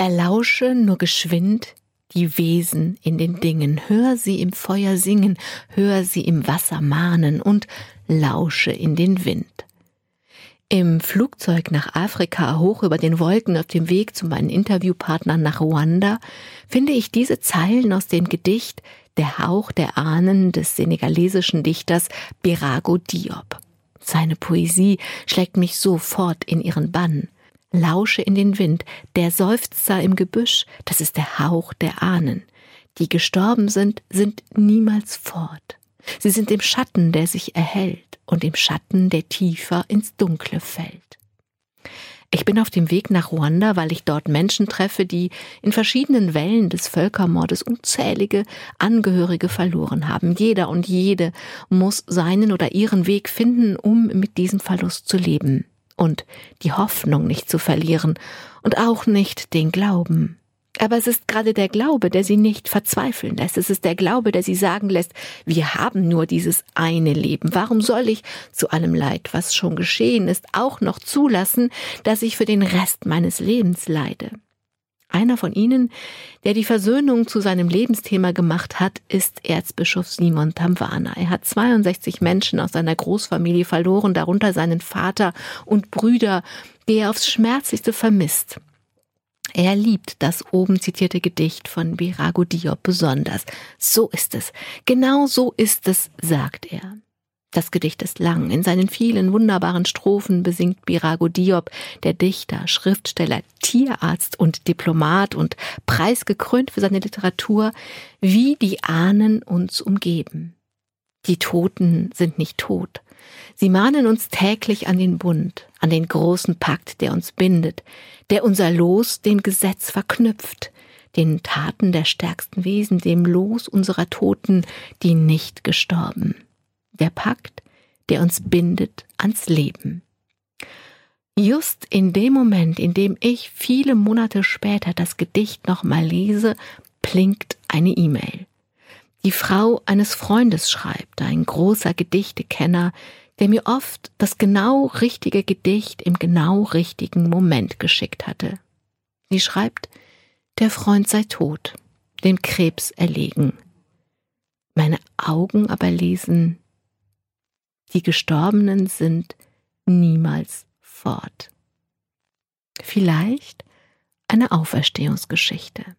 Erlausche nur geschwind die Wesen in den Dingen, hör sie im Feuer singen, hör sie im Wasser mahnen und lausche in den Wind. Im Flugzeug nach Afrika hoch über den Wolken auf dem Weg zu meinen Interviewpartnern nach Ruanda finde ich diese Zeilen aus dem Gedicht Der Hauch der Ahnen des senegalesischen Dichters Birago Diop. Seine Poesie schlägt mich sofort in ihren Bann lausche in den Wind, der Seufzer im Gebüsch, das ist der Hauch der Ahnen. Die gestorben sind, sind niemals fort. Sie sind im Schatten, der sich erhellt, und im Schatten, der tiefer ins Dunkle fällt. Ich bin auf dem Weg nach Ruanda, weil ich dort Menschen treffe, die in verschiedenen Wellen des Völkermordes unzählige Angehörige verloren haben. Jeder und jede muss seinen oder ihren Weg finden, um mit diesem Verlust zu leben und die Hoffnung nicht zu verlieren und auch nicht den Glauben. Aber es ist gerade der Glaube, der sie nicht verzweifeln lässt. Es ist der Glaube, der sie sagen lässt, wir haben nur dieses eine Leben. Warum soll ich zu allem Leid, was schon geschehen ist, auch noch zulassen, dass ich für den Rest meines Lebens leide? Einer von ihnen, der die Versöhnung zu seinem Lebensthema gemacht hat, ist Erzbischof Simon Tamwana. Er hat 62 Menschen aus seiner Großfamilie verloren, darunter seinen Vater und Brüder, die er aufs Schmerzlichste vermisst. Er liebt das oben zitierte Gedicht von Birago Diop besonders. So ist es. Genau so ist es, sagt er. Das Gedicht ist lang. In seinen vielen wunderbaren Strophen besingt Birago Diop, der Dichter, Schriftsteller, Tierarzt und Diplomat und preisgekrönt für seine Literatur, wie die Ahnen uns umgeben. Die Toten sind nicht tot. Sie mahnen uns täglich an den Bund, an den großen Pakt, der uns bindet, der unser Los dem Gesetz verknüpft, den Taten der stärksten Wesen, dem Los unserer Toten, die nicht gestorben der Pakt, der uns bindet ans Leben. Just in dem Moment, in dem ich viele Monate später das Gedicht nochmal lese, blinkt eine E-Mail. Die Frau eines Freundes schreibt, ein großer Gedichtekenner, der mir oft das genau richtige Gedicht im genau richtigen Moment geschickt hatte. Sie schreibt, der Freund sei tot, dem Krebs erlegen. Meine Augen aber lesen die Gestorbenen sind niemals fort. Vielleicht eine Auferstehungsgeschichte.